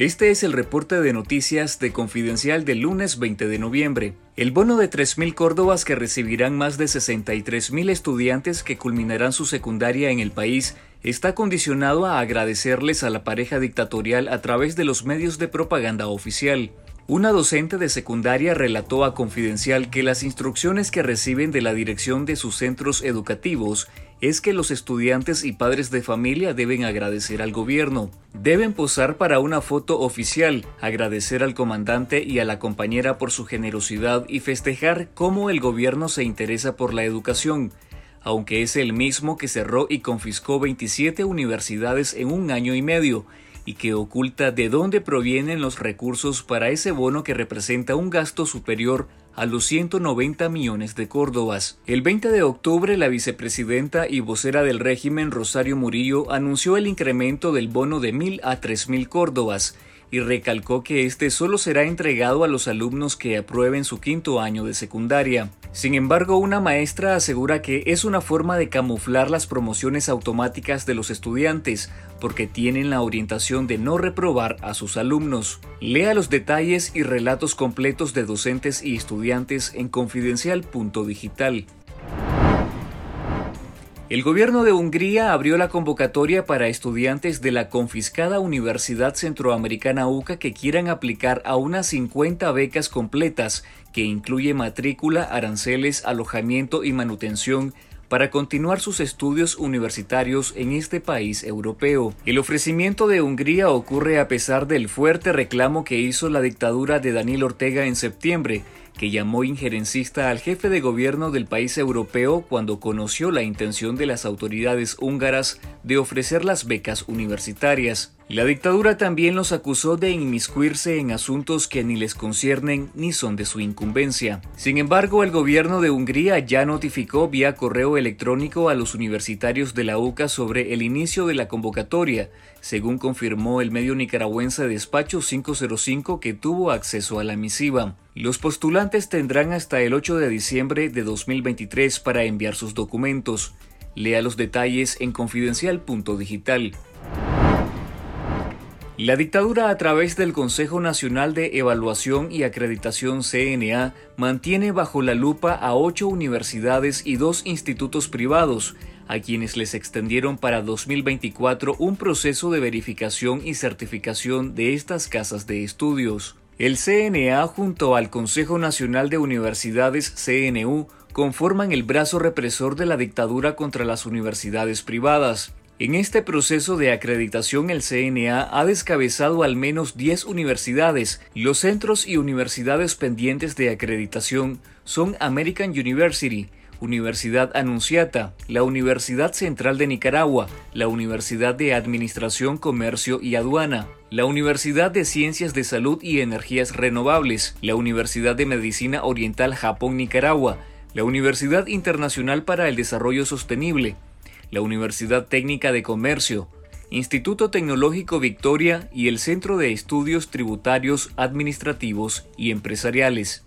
Este es el reporte de noticias de Confidencial del lunes 20 de noviembre. El bono de 3.000 córdobas que recibirán más de 63.000 estudiantes que culminarán su secundaria en el país está condicionado a agradecerles a la pareja dictatorial a través de los medios de propaganda oficial. Una docente de secundaria relató a Confidencial que las instrucciones que reciben de la dirección de sus centros educativos es que los estudiantes y padres de familia deben agradecer al gobierno, deben posar para una foto oficial, agradecer al comandante y a la compañera por su generosidad y festejar cómo el gobierno se interesa por la educación, aunque es el mismo que cerró y confiscó 27 universidades en un año y medio, y que oculta de dónde provienen los recursos para ese bono que representa un gasto superior a los 190 millones de córdobas. El 20 de octubre, la vicepresidenta y vocera del régimen Rosario Murillo anunció el incremento del bono de mil a tres mil córdobas y recalcó que este solo será entregado a los alumnos que aprueben su quinto año de secundaria. Sin embargo, una maestra asegura que es una forma de camuflar las promociones automáticas de los estudiantes, porque tienen la orientación de no reprobar a sus alumnos. Lea los detalles y relatos completos de docentes y estudiantes en confidencial.digital. El gobierno de Hungría abrió la convocatoria para estudiantes de la confiscada Universidad Centroamericana UCA que quieran aplicar a unas 50 becas completas, que incluye matrícula, aranceles, alojamiento y manutención para continuar sus estudios universitarios en este país europeo. El ofrecimiento de Hungría ocurre a pesar del fuerte reclamo que hizo la dictadura de Daniel Ortega en septiembre, que llamó injerencista al jefe de gobierno del país europeo cuando conoció la intención de las autoridades húngaras de ofrecer las becas universitarias. La dictadura también los acusó de inmiscuirse en asuntos que ni les conciernen ni son de su incumbencia. Sin embargo, el gobierno de Hungría ya notificó vía correo electrónico a los universitarios de la UCA sobre el inicio de la convocatoria, según confirmó el medio nicaragüense Despacho 505 que tuvo acceso a la misiva. Los postulantes tendrán hasta el 8 de diciembre de 2023 para enviar sus documentos. Lea los detalles en confidencial.digital. La dictadura a través del Consejo Nacional de Evaluación y Acreditación CNA mantiene bajo la lupa a ocho universidades y dos institutos privados, a quienes les extendieron para 2024 un proceso de verificación y certificación de estas casas de estudios. El CNA junto al Consejo Nacional de Universidades CNU conforman el brazo represor de la dictadura contra las universidades privadas. En este proceso de acreditación el CNA ha descabezado al menos 10 universidades. Los centros y universidades pendientes de acreditación son American University, Universidad Anunciata, la Universidad Central de Nicaragua, la Universidad de Administración, Comercio y Aduana, la Universidad de Ciencias de Salud y Energías Renovables, la Universidad de Medicina Oriental Japón-Nicaragua, la Universidad Internacional para el Desarrollo Sostenible, la Universidad Técnica de Comercio, Instituto Tecnológico Victoria y el Centro de Estudios Tributarios, Administrativos y Empresariales.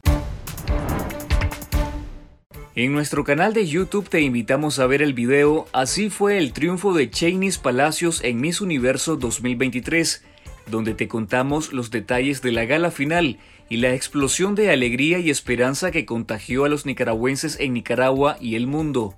En nuestro canal de YouTube te invitamos a ver el video Así fue el triunfo de Cheney's Palacios en Miss Universo 2023, donde te contamos los detalles de la gala final y la explosión de alegría y esperanza que contagió a los nicaragüenses en Nicaragua y el mundo.